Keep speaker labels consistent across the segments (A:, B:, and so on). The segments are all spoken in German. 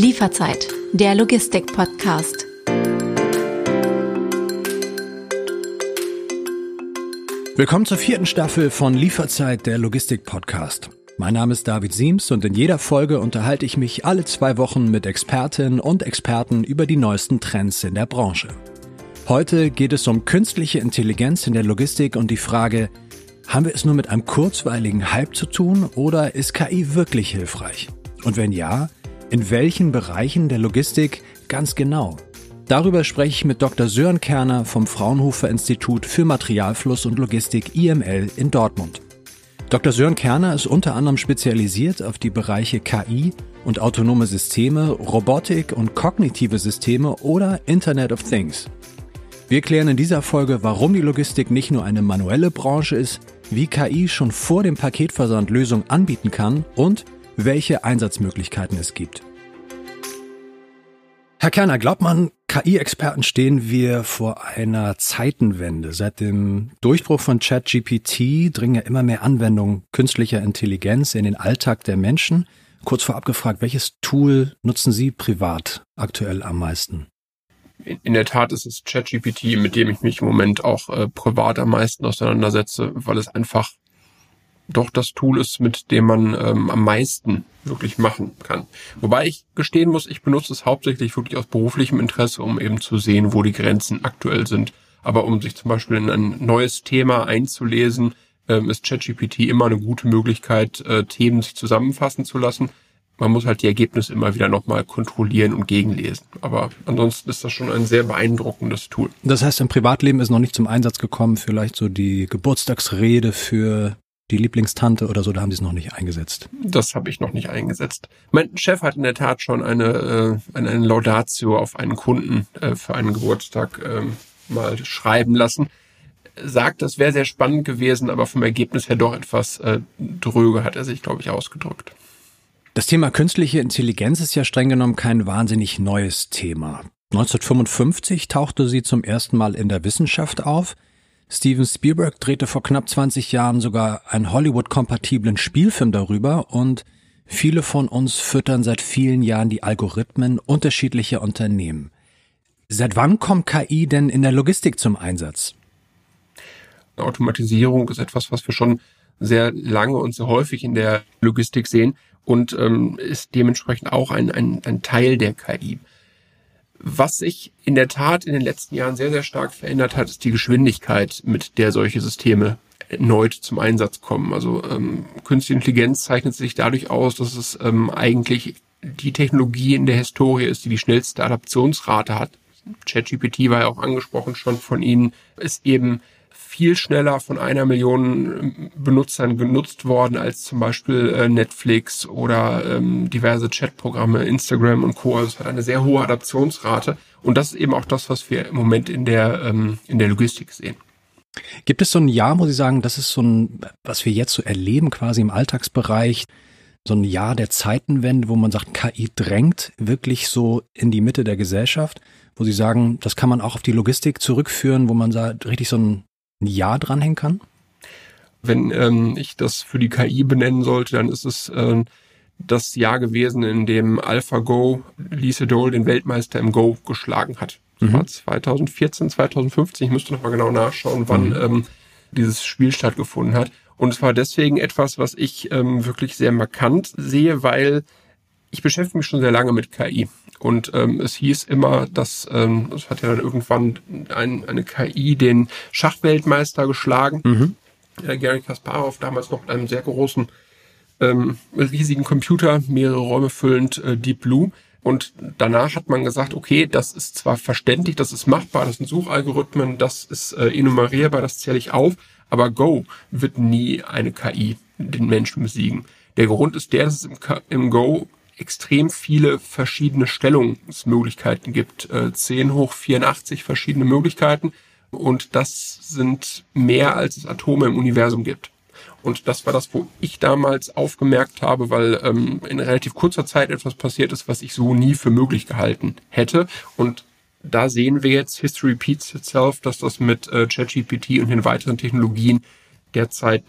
A: Lieferzeit, der Logistik-Podcast.
B: Willkommen zur vierten Staffel von Lieferzeit, der Logistik-Podcast. Mein Name ist David Siems und in jeder Folge unterhalte ich mich alle zwei Wochen mit Expertinnen und Experten über die neuesten Trends in der Branche. Heute geht es um künstliche Intelligenz in der Logistik und die Frage, haben wir es nur mit einem kurzweiligen Hype zu tun oder ist KI wirklich hilfreich? Und wenn ja, in welchen Bereichen der Logistik ganz genau? Darüber spreche ich mit Dr. Sören Kerner vom Fraunhofer Institut für Materialfluss und Logistik IML in Dortmund. Dr. Sören Kerner ist unter anderem spezialisiert auf die Bereiche KI und autonome Systeme, Robotik und kognitive Systeme oder Internet of Things. Wir klären in dieser Folge, warum die Logistik nicht nur eine manuelle Branche ist, wie KI schon vor dem Paketversand Lösungen anbieten kann und welche Einsatzmöglichkeiten es gibt. Herr Kerner, glaubt man, KI-Experten stehen wir vor einer Zeitenwende. Seit dem Durchbruch von ChatGPT dringen ja immer mehr Anwendungen künstlicher Intelligenz in den Alltag der Menschen. Kurz vorab gefragt, welches Tool nutzen Sie privat aktuell am meisten?
C: In der Tat ist es ChatGPT, mit dem ich mich im Moment auch äh, privat am meisten auseinandersetze, weil es einfach doch das Tool ist, mit dem man ähm, am meisten wirklich machen kann. Wobei ich gestehen muss, ich benutze es hauptsächlich wirklich aus beruflichem Interesse, um eben zu sehen, wo die Grenzen aktuell sind. Aber um sich zum Beispiel in ein neues Thema einzulesen, ähm, ist ChatGPT immer eine gute Möglichkeit, äh, Themen sich zusammenfassen zu lassen. Man muss halt die Ergebnisse immer wieder nochmal kontrollieren und gegenlesen. Aber ansonsten ist das schon ein sehr beeindruckendes Tool.
B: Das heißt, im Privatleben ist noch nicht zum Einsatz gekommen, vielleicht so die Geburtstagsrede für die Lieblingstante oder so, da haben sie es noch nicht eingesetzt.
C: Das habe ich noch nicht eingesetzt. Mein Chef hat in der Tat schon eine, äh, eine Laudatio auf einen Kunden äh, für einen Geburtstag äh, mal schreiben lassen. Sagt, das wäre sehr spannend gewesen, aber vom Ergebnis her doch etwas äh, dröge, hat er sich, glaube ich, ausgedrückt.
B: Das Thema künstliche Intelligenz ist ja streng genommen kein wahnsinnig neues Thema. 1955 tauchte sie zum ersten Mal in der Wissenschaft auf – Steven Spielberg drehte vor knapp 20 Jahren sogar einen Hollywood-kompatiblen Spielfilm darüber und viele von uns füttern seit vielen Jahren die Algorithmen unterschiedlicher Unternehmen. Seit wann kommt KI denn in der Logistik zum Einsatz?
C: Automatisierung ist etwas, was wir schon sehr lange und sehr häufig in der Logistik sehen und ähm, ist dementsprechend auch ein, ein, ein Teil der KI. Was sich in der Tat in den letzten Jahren sehr, sehr stark verändert hat, ist die Geschwindigkeit, mit der solche Systeme erneut zum Einsatz kommen. Also ähm, Künstliche Intelligenz zeichnet sich dadurch aus, dass es ähm, eigentlich die Technologie in der Historie ist, die die schnellste Adaptionsrate hat. ChatGPT war ja auch angesprochen schon von Ihnen, ist eben viel schneller von einer Million ähm, Benutzern genutzt worden als zum Beispiel äh, Netflix oder ähm, diverse Chatprogramme, Instagram und Co. Also es hat eine sehr hohe Adaptionsrate und das ist eben auch das, was wir im Moment in der ähm, in der Logistik sehen.
B: Gibt es so ein Jahr, wo Sie sagen, das ist so ein, was wir jetzt so erleben, quasi im Alltagsbereich, so ein Jahr der Zeitenwende, wo man sagt, KI drängt wirklich so in die Mitte der Gesellschaft, wo Sie sagen, das kann man auch auf die Logistik zurückführen, wo man sagt, richtig so ein ein Jahr dranhängen kann?
C: Wenn ähm, ich das für die KI benennen sollte, dann ist es äh, das Jahr gewesen, in dem AlphaGo Lee Sedol den Weltmeister im Go geschlagen hat. Das mhm. war 2014, 2015. Ich müsste noch mal genau nachschauen, wann mhm. ähm, dieses Spiel stattgefunden hat. Und es war deswegen etwas, was ich ähm, wirklich sehr markant sehe, weil ich beschäftige mich schon sehr lange mit KI. Und ähm, es hieß immer, dass ähm, es hat ja dann irgendwann ein, eine KI den Schachweltmeister geschlagen. Mhm. Äh, Gary Kasparov, damals noch mit einem sehr großen, ähm, riesigen Computer, mehrere Räume füllend, äh, Deep Blue. Und danach hat man gesagt, okay, das ist zwar verständlich, das ist machbar, das sind Suchalgorithmen, das ist äh, enumerierbar, das zähle ich auf, aber Go wird nie eine KI den Menschen besiegen. Der Grund ist der, dass es im Go extrem viele verschiedene Stellungsmöglichkeiten gibt. Äh, 10 hoch 84 verschiedene Möglichkeiten. Und das sind mehr, als es Atome im Universum gibt. Und das war das, wo ich damals aufgemerkt habe, weil ähm, in relativ kurzer Zeit etwas passiert ist, was ich so nie für möglich gehalten hätte. Und da sehen wir jetzt, History repeats itself, dass das mit äh, ChatGPT und den weiteren Technologien derzeit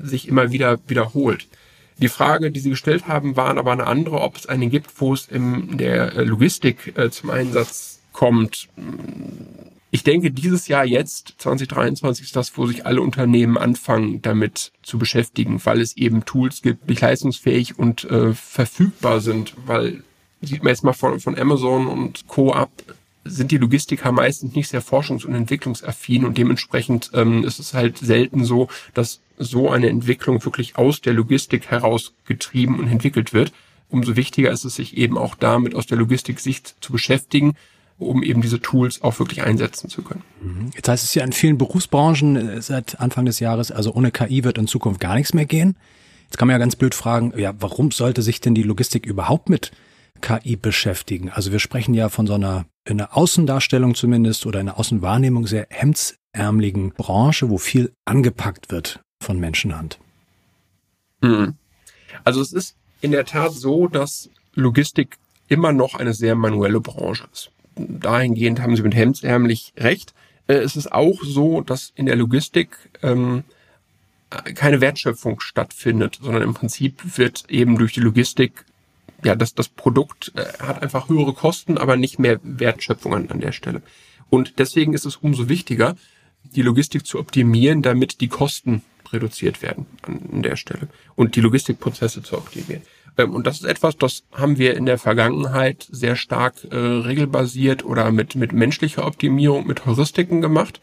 C: sich immer wieder wiederholt. Die Frage, die Sie gestellt haben, war aber eine andere, ob es eine gibt, wo es in der äh, Logistik äh, zum Einsatz kommt. Ich denke, dieses Jahr jetzt, 2023, ist das, wo sich alle Unternehmen anfangen, damit zu beschäftigen, weil es eben Tools gibt, die leistungsfähig und äh, verfügbar sind, weil sieht man jetzt mal von, von Amazon und Co. ab, sind die Logistiker meistens nicht sehr forschungs- und entwicklungsaffin und dementsprechend ähm, ist es halt selten so, dass so eine Entwicklung wirklich aus der Logistik heraus und entwickelt wird. Umso wichtiger ist es, sich eben auch damit aus der Logistik-Sicht zu beschäftigen um eben diese Tools auch wirklich einsetzen zu können.
B: Mhm. Jetzt heißt es ja in vielen Berufsbranchen äh, seit Anfang des Jahres, also ohne KI wird in Zukunft gar nichts mehr gehen. Jetzt kann man ja ganz blöd fragen, ja, warum sollte sich denn die Logistik überhaupt mit KI beschäftigen? Also wir sprechen ja von so einer, in der Außendarstellung zumindest oder in der Außenwahrnehmung sehr hemdsärmeligen Branche, wo viel angepackt wird von Menschenhand.
C: Mhm. Also es ist in der Tat so, dass Logistik immer noch eine sehr manuelle Branche ist dahingehend haben Sie mit hemdsärmlich recht. Äh, es ist auch so, dass in der Logistik ähm, keine Wertschöpfung stattfindet, sondern im Prinzip wird eben durch die Logistik ja, das, das Produkt äh, hat einfach höhere Kosten, aber nicht mehr Wertschöpfung an, an der Stelle. Und deswegen ist es umso wichtiger, die Logistik zu optimieren, damit die Kosten reduziert werden an der Stelle und die Logistikprozesse zu optimieren. Ähm, und das ist etwas, das haben wir in der Vergangenheit sehr stark äh, regelbasiert oder mit, mit menschlicher Optimierung, mit Heuristiken gemacht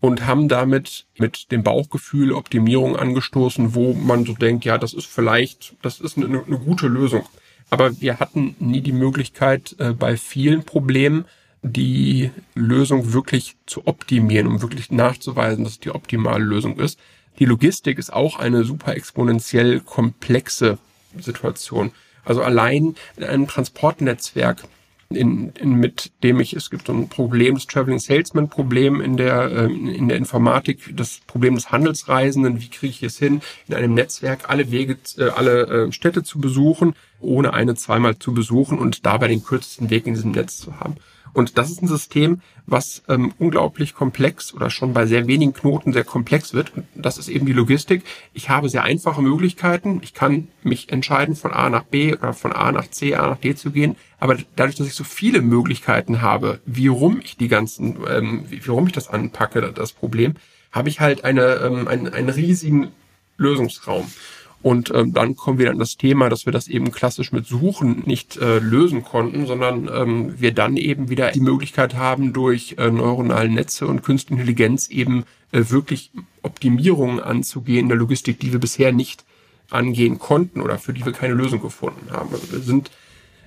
C: und haben damit mit dem Bauchgefühl Optimierung angestoßen, wo man so denkt, ja, das ist vielleicht, das ist eine, eine gute Lösung. Aber wir hatten nie die Möglichkeit, äh, bei vielen Problemen die Lösung wirklich zu optimieren, um wirklich nachzuweisen, dass es die optimale Lösung ist. Die Logistik ist auch eine super exponentiell komplexe Situation. Also allein ein Transportnetzwerk, in, in, mit dem ich, es gibt so ein Problem, das Traveling Salesman Problem in der, äh, in der Informatik, das Problem des Handelsreisenden, wie kriege ich es hin, in einem Netzwerk alle Wege, äh, alle äh, Städte zu besuchen, ohne eine zweimal zu besuchen und dabei den kürzesten Weg in diesem Netz zu haben. Und das ist ein System, was ähm, unglaublich komplex oder schon bei sehr wenigen Knoten sehr komplex wird. Und das ist eben die Logistik. Ich habe sehr einfache Möglichkeiten. Ich kann mich entscheiden, von A nach B oder von A nach C, A nach D zu gehen. Aber dadurch, dass ich so viele Möglichkeiten habe, wie rum ich die ganzen, ähm, wie, rum ich das anpacke, das Problem, habe ich halt eine, ähm, einen, einen riesigen Lösungsraum. Und ähm, dann kommen wir an das Thema, dass wir das eben klassisch mit Suchen nicht äh, lösen konnten, sondern ähm, wir dann eben wieder die Möglichkeit haben, durch äh, neuronale Netze und künstliche Intelligenz eben äh, wirklich Optimierungen anzugehen in der Logistik, die wir bisher nicht angehen konnten oder für die wir keine Lösung gefunden haben. Also wir sind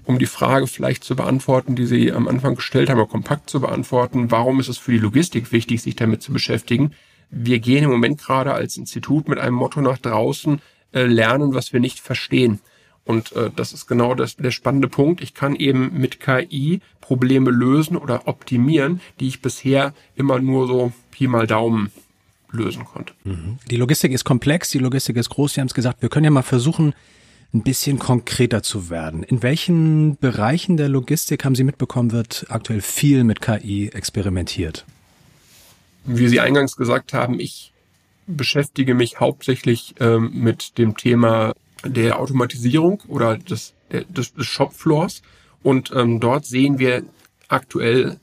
C: um die Frage vielleicht zu beantworten, die Sie am Anfang gestellt haben, kompakt zu beantworten, warum ist es für die Logistik wichtig, sich damit zu beschäftigen? Wir gehen im Moment gerade als Institut mit einem Motto nach draußen, äh, lernen, was wir nicht verstehen. Und äh, das ist genau das, der spannende Punkt. Ich kann eben mit KI Probleme lösen oder optimieren, die ich bisher immer nur so Pi mal Daumen lösen konnte.
B: Mhm. Die Logistik ist komplex, die Logistik ist groß. Sie haben es gesagt, wir können ja mal versuchen, ein bisschen konkreter zu werden. In welchen Bereichen der Logistik haben Sie mitbekommen, wird aktuell viel mit KI experimentiert?
C: Wie Sie eingangs gesagt haben, ich beschäftige mich hauptsächlich ähm, mit dem Thema der Automatisierung oder des, des, des Shopfloors. Und ähm, dort sehen wir aktuell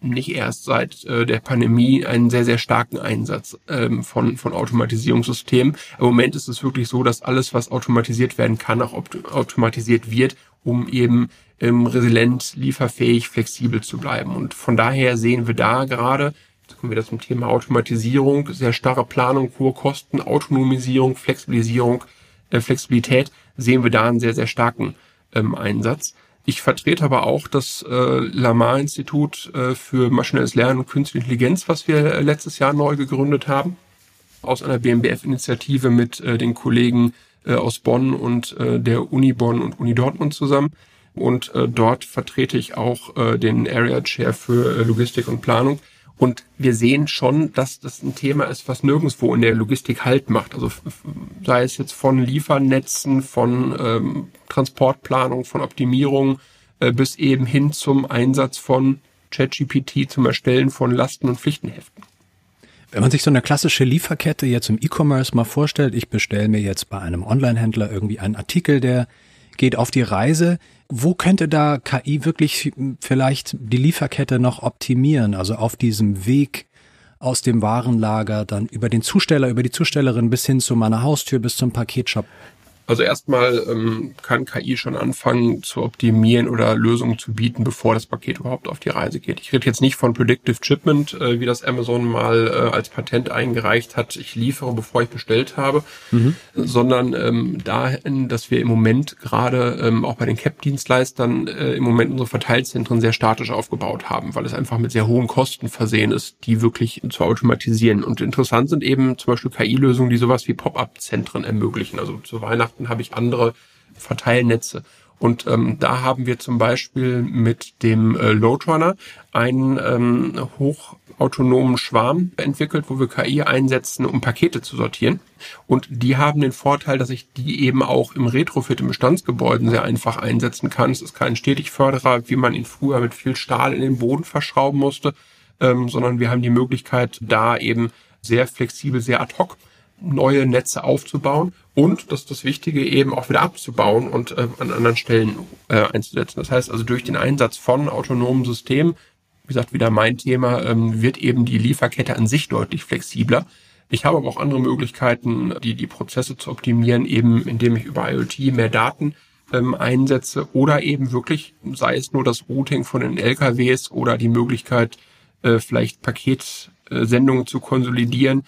C: nicht erst seit äh, der Pandemie einen sehr, sehr starken Einsatz ähm, von, von Automatisierungssystemen. Im Moment ist es wirklich so, dass alles, was automatisiert werden kann, auch automatisiert wird, um eben ähm, resilient, lieferfähig, flexibel zu bleiben. Und von daher sehen wir da gerade Jetzt kommen wir zum Thema Automatisierung, sehr starre Planung, hohe Kosten, Autonomisierung, Flexibilisierung, äh, Flexibilität, sehen wir da einen sehr, sehr starken ähm, Einsatz. Ich vertrete aber auch das äh, Lamar-Institut äh, für maschinelles Lernen und Künstliche Intelligenz, was wir äh, letztes Jahr neu gegründet haben, aus einer BMBF-Initiative mit äh, den Kollegen äh, aus Bonn und äh, der Uni Bonn und Uni Dortmund zusammen. Und äh, dort vertrete ich auch äh, den Area Chair für äh, Logistik und Planung. Und wir sehen schon, dass das ein Thema ist, was nirgendwo in der Logistik Halt macht. Also sei es jetzt von Liefernetzen, von ähm, Transportplanung, von Optimierung äh, bis eben hin zum Einsatz von ChatGPT zum Erstellen von Lasten- und Pflichtenheften.
B: Wenn man sich so eine klassische Lieferkette jetzt im E-Commerce mal vorstellt, ich bestelle mir jetzt bei einem Online-Händler irgendwie einen Artikel, der geht auf die Reise. Wo könnte da KI wirklich vielleicht die Lieferkette noch optimieren? Also auf diesem Weg aus dem Warenlager dann über den Zusteller, über die Zustellerin bis hin zu meiner Haustür, bis zum Paketshop.
C: Also erstmal ähm, kann KI schon anfangen zu optimieren oder Lösungen zu bieten, bevor das Paket überhaupt auf die Reise geht. Ich rede jetzt nicht von Predictive Shipment, äh, wie das Amazon mal äh, als Patent eingereicht hat. Ich liefere, bevor ich bestellt habe, mhm. sondern ähm, dahin, dass wir im Moment gerade ähm, auch bei den CAP-Dienstleistern äh, im Moment unsere Verteilzentren sehr statisch aufgebaut haben, weil es einfach mit sehr hohen Kosten versehen ist, die wirklich zu automatisieren. Und interessant sind eben zum Beispiel KI-Lösungen, die sowas wie Pop-up-Zentren ermöglichen. Also zu Weihnachten Märkten habe ich andere Verteilnetze. Und ähm, da haben wir zum Beispiel mit dem äh, Loadrunner einen ähm, hochautonomen Schwarm entwickelt, wo wir KI einsetzen, um Pakete zu sortieren. Und die haben den Vorteil, dass ich die eben auch im Retrofit im Bestandsgebäuden sehr einfach einsetzen kann. Es ist kein Stetigförderer, wie man ihn früher mit viel Stahl in den Boden verschrauben musste, ähm, sondern wir haben die Möglichkeit, da eben sehr flexibel, sehr ad hoc neue Netze aufzubauen und, das ist das Wichtige, eben auch wieder abzubauen und äh, an anderen Stellen äh, einzusetzen. Das heißt also durch den Einsatz von autonomen Systemen, wie gesagt, wieder mein Thema, ähm, wird eben die Lieferkette an sich deutlich flexibler. Ich habe aber auch andere Möglichkeiten, die, die Prozesse zu optimieren, eben indem ich über IoT mehr Daten ähm, einsetze oder eben wirklich, sei es nur das Routing von den LKWs oder die Möglichkeit, äh, vielleicht Paketsendungen zu konsolidieren,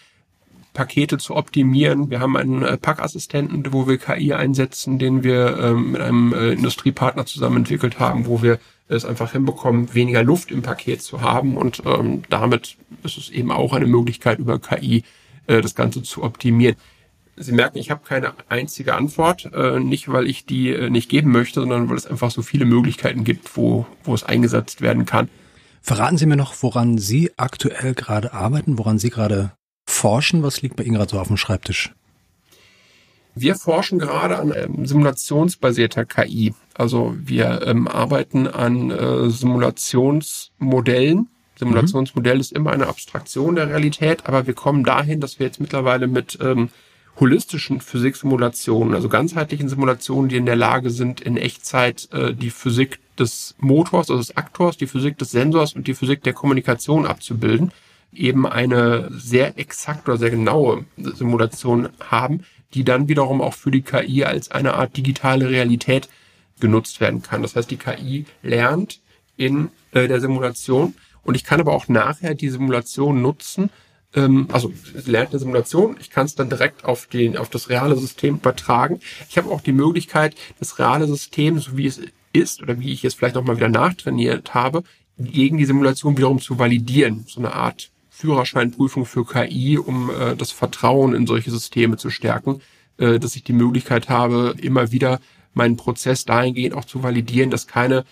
C: Pakete zu optimieren. Wir haben einen äh, Packassistenten, wo wir KI einsetzen, den wir ähm, mit einem äh, Industriepartner zusammen entwickelt haben, wo wir es einfach hinbekommen, weniger Luft im Paket zu haben. Und ähm, damit ist es eben auch eine Möglichkeit, über KI äh, das Ganze zu optimieren. Sie merken, ich habe keine einzige Antwort, äh, nicht weil ich die äh, nicht geben möchte, sondern weil es einfach so viele Möglichkeiten gibt, wo, wo es eingesetzt werden kann.
B: Verraten Sie mir noch, woran Sie aktuell gerade arbeiten, woran Sie gerade forschen? Was liegt bei Ihnen gerade so auf dem Schreibtisch?
C: Wir forschen gerade an ähm, simulationsbasierter KI. Also wir ähm, arbeiten an äh, Simulationsmodellen. Simulationsmodell mhm. ist immer eine Abstraktion der Realität, aber wir kommen dahin, dass wir jetzt mittlerweile mit ähm, holistischen Physiksimulationen, also ganzheitlichen Simulationen, die in der Lage sind, in Echtzeit äh, die Physik des Motors, also des Aktors, die Physik des Sensors und die Physik der Kommunikation abzubilden eben eine sehr exakt oder sehr genaue Simulation haben, die dann wiederum auch für die KI als eine Art digitale Realität genutzt werden kann. Das heißt, die KI lernt in äh, der Simulation und ich kann aber auch nachher die Simulation nutzen, ähm, also lernt eine Simulation, ich kann es dann direkt auf, den, auf das reale System übertragen. Ich habe auch die Möglichkeit, das reale System, so wie es ist oder wie ich es vielleicht nochmal wieder nachtrainiert habe, gegen die Simulation wiederum zu validieren. So eine Art Führerscheinprüfung für KI, um äh, das Vertrauen in solche Systeme zu stärken, äh, dass ich die Möglichkeit habe, immer wieder meinen Prozess dahingehend auch zu validieren, dass keine,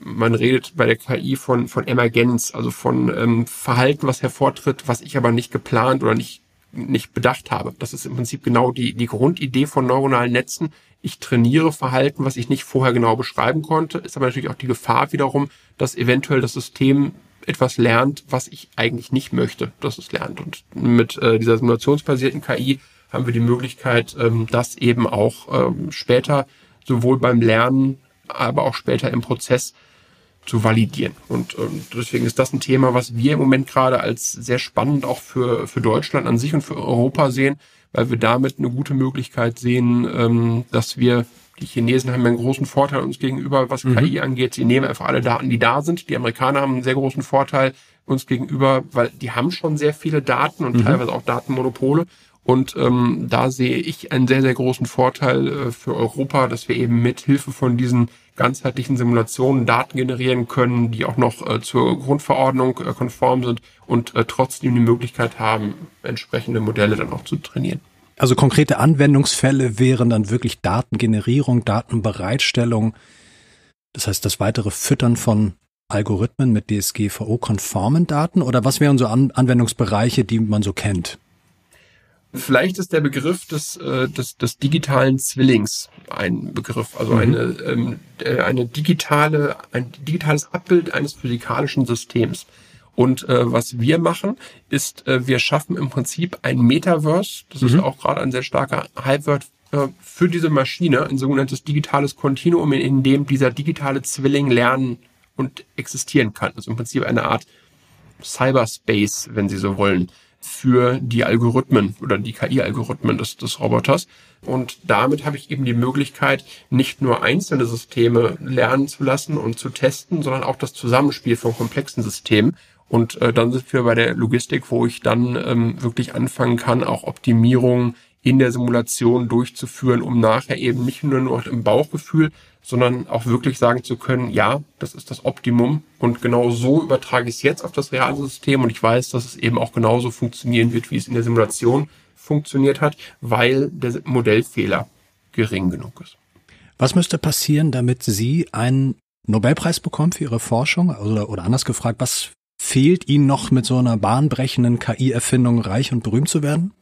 C: man redet bei der KI von, von Emergenz, also von ähm, Verhalten, was hervortritt, was ich aber nicht geplant oder nicht, nicht bedacht habe. Das ist im Prinzip genau die, die Grundidee von neuronalen Netzen. Ich trainiere Verhalten, was ich nicht vorher genau beschreiben konnte, ist aber natürlich auch die Gefahr wiederum, dass eventuell das System etwas lernt, was ich eigentlich nicht möchte, dass es lernt. Und mit äh, dieser simulationsbasierten KI haben wir die Möglichkeit, ähm, das eben auch ähm, später sowohl beim Lernen, aber auch später im Prozess zu validieren. Und ähm, deswegen ist das ein Thema, was wir im Moment gerade als sehr spannend auch für, für Deutschland an sich und für Europa sehen, weil wir damit eine gute Möglichkeit sehen, ähm, dass wir die Chinesen haben einen großen Vorteil uns gegenüber, was mhm. KI angeht. Sie nehmen einfach alle Daten, die da sind. Die Amerikaner haben einen sehr großen Vorteil uns gegenüber, weil die haben schon sehr viele Daten und mhm. teilweise auch Datenmonopole. Und ähm, da sehe ich einen sehr, sehr großen Vorteil äh, für Europa, dass wir eben mit Hilfe von diesen ganzheitlichen Simulationen Daten generieren können, die auch noch äh, zur Grundverordnung äh, konform sind und äh, trotzdem die Möglichkeit haben, entsprechende Modelle dann auch zu trainieren.
B: Also konkrete Anwendungsfälle wären dann wirklich Datengenerierung, Datenbereitstellung, das heißt das weitere Füttern von Algorithmen mit DSGVO-konformen Daten oder was wären so An Anwendungsbereiche, die man so kennt?
C: Vielleicht ist der Begriff des, äh, des, des digitalen Zwillings ein Begriff, also mhm. eine, ähm, äh, eine digitale, ein digitales Abbild eines physikalischen Systems. Und äh, was wir machen, ist, äh, wir schaffen im Prinzip ein Metaverse. Das mhm. ist auch gerade ein sehr starker Hypeword äh, für diese Maschine, ein sogenanntes digitales Kontinuum, in dem dieser digitale Zwilling lernen und existieren kann. Also im Prinzip eine Art Cyberspace, wenn Sie so wollen, für die Algorithmen oder die KI-Algorithmen des, des Roboters. Und damit habe ich eben die Möglichkeit, nicht nur einzelne Systeme lernen zu lassen und zu testen, sondern auch das Zusammenspiel von komplexen Systemen. Und äh, dann sind wir bei der Logistik, wo ich dann ähm, wirklich anfangen kann, auch Optimierungen in der Simulation durchzuführen, um nachher eben nicht nur noch im Bauchgefühl, sondern auch wirklich sagen zu können, ja, das ist das Optimum und genau so übertrage ich es jetzt auf das reale System und ich weiß, dass es eben auch genauso funktionieren wird, wie es in der Simulation funktioniert hat, weil der Modellfehler gering genug ist.
B: Was müsste passieren, damit Sie einen Nobelpreis bekommen für Ihre Forschung? Oder, oder anders gefragt, was fehlt Ihnen noch mit so einer bahnbrechenden KI-Erfindung reich und berühmt zu werden?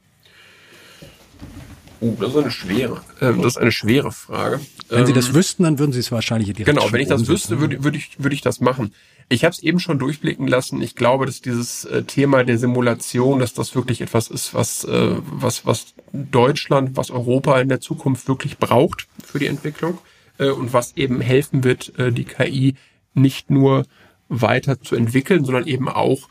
C: Oh, das ist eine schwere, äh, das ist eine schwere Frage.
B: Wenn Sie das ähm, wüssten, dann würden Sie es wahrscheinlich direkt
C: Genau, wenn ich das wüsste, würde, würde ich, würde ich das machen. Ich habe es eben schon durchblicken lassen. Ich glaube, dass dieses äh, Thema der Simulation, dass das wirklich etwas ist, was, äh, was, was Deutschland, was Europa in der Zukunft wirklich braucht für die Entwicklung äh, und was eben helfen wird, äh, die KI nicht nur weiter zu entwickeln, sondern eben auch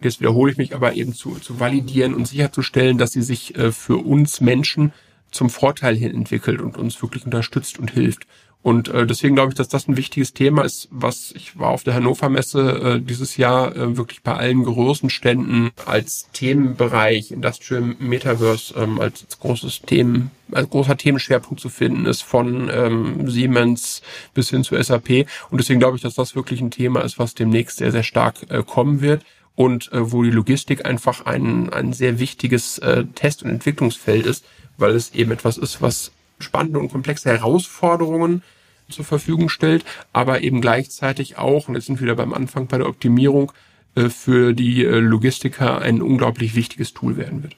C: jetzt wiederhole ich mich aber eben zu, zu validieren und sicherzustellen, dass sie sich äh, für uns Menschen zum Vorteil hin entwickelt und uns wirklich unterstützt und hilft. Und äh, deswegen glaube ich, dass das ein wichtiges Thema ist, was ich war auf der Hannover Messe äh, dieses Jahr äh, wirklich bei allen großen Ständen als Themenbereich Industrial Metaverse ähm, als großes Themen, als großer Themenschwerpunkt zu finden ist von ähm, Siemens bis hin zu SAP. Und deswegen glaube ich, dass das wirklich ein Thema ist, was demnächst sehr, sehr stark äh, kommen wird und äh, wo die Logistik einfach ein, ein sehr wichtiges äh, Test- und Entwicklungsfeld ist, weil es eben etwas ist, was spannende und komplexe Herausforderungen zur Verfügung stellt, aber eben gleichzeitig auch, und jetzt sind wir wieder beim Anfang bei der Optimierung, äh, für die äh, Logistiker ein unglaublich wichtiges Tool werden wird.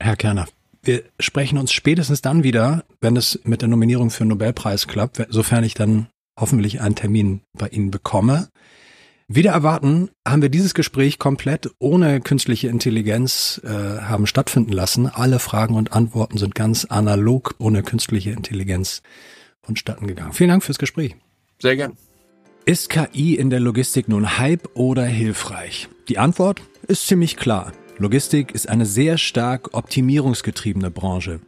B: Herr Kerner, wir sprechen uns spätestens dann wieder, wenn es mit der Nominierung für den Nobelpreis klappt, sofern ich dann hoffentlich einen Termin bei Ihnen bekomme. Wieder erwarten haben wir dieses Gespräch komplett ohne künstliche Intelligenz äh, haben stattfinden lassen. Alle Fragen und Antworten sind ganz analog ohne künstliche Intelligenz vonstatten gegangen. Vielen Dank fürs Gespräch.
C: Sehr gern.
B: Ist KI in der Logistik nun Hype oder hilfreich? Die Antwort ist ziemlich klar. Logistik ist eine sehr stark optimierungsgetriebene Branche.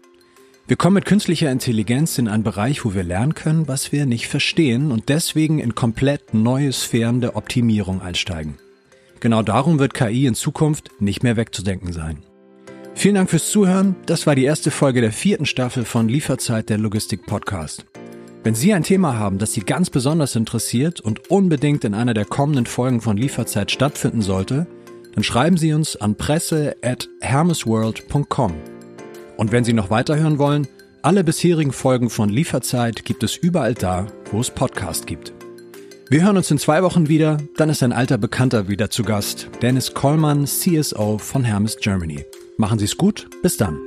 B: Wir kommen mit künstlicher Intelligenz in einen Bereich, wo wir lernen können, was wir nicht verstehen und deswegen in komplett neue Sphären der Optimierung einsteigen. Genau darum wird KI in Zukunft nicht mehr wegzudenken sein. Vielen Dank fürs Zuhören. Das war die erste Folge der vierten Staffel von Lieferzeit der Logistik Podcast. Wenn Sie ein Thema haben, das Sie ganz besonders interessiert und unbedingt in einer der kommenden Folgen von Lieferzeit stattfinden sollte, dann schreiben Sie uns an presse@hermesworld.com. Und wenn Sie noch weiterhören wollen, alle bisherigen Folgen von Lieferzeit gibt es überall da, wo es Podcast gibt. Wir hören uns in zwei Wochen wieder, dann ist ein alter Bekannter wieder zu Gast, Dennis Kollmann, CSO von Hermes Germany. Machen Sie es gut, bis dann.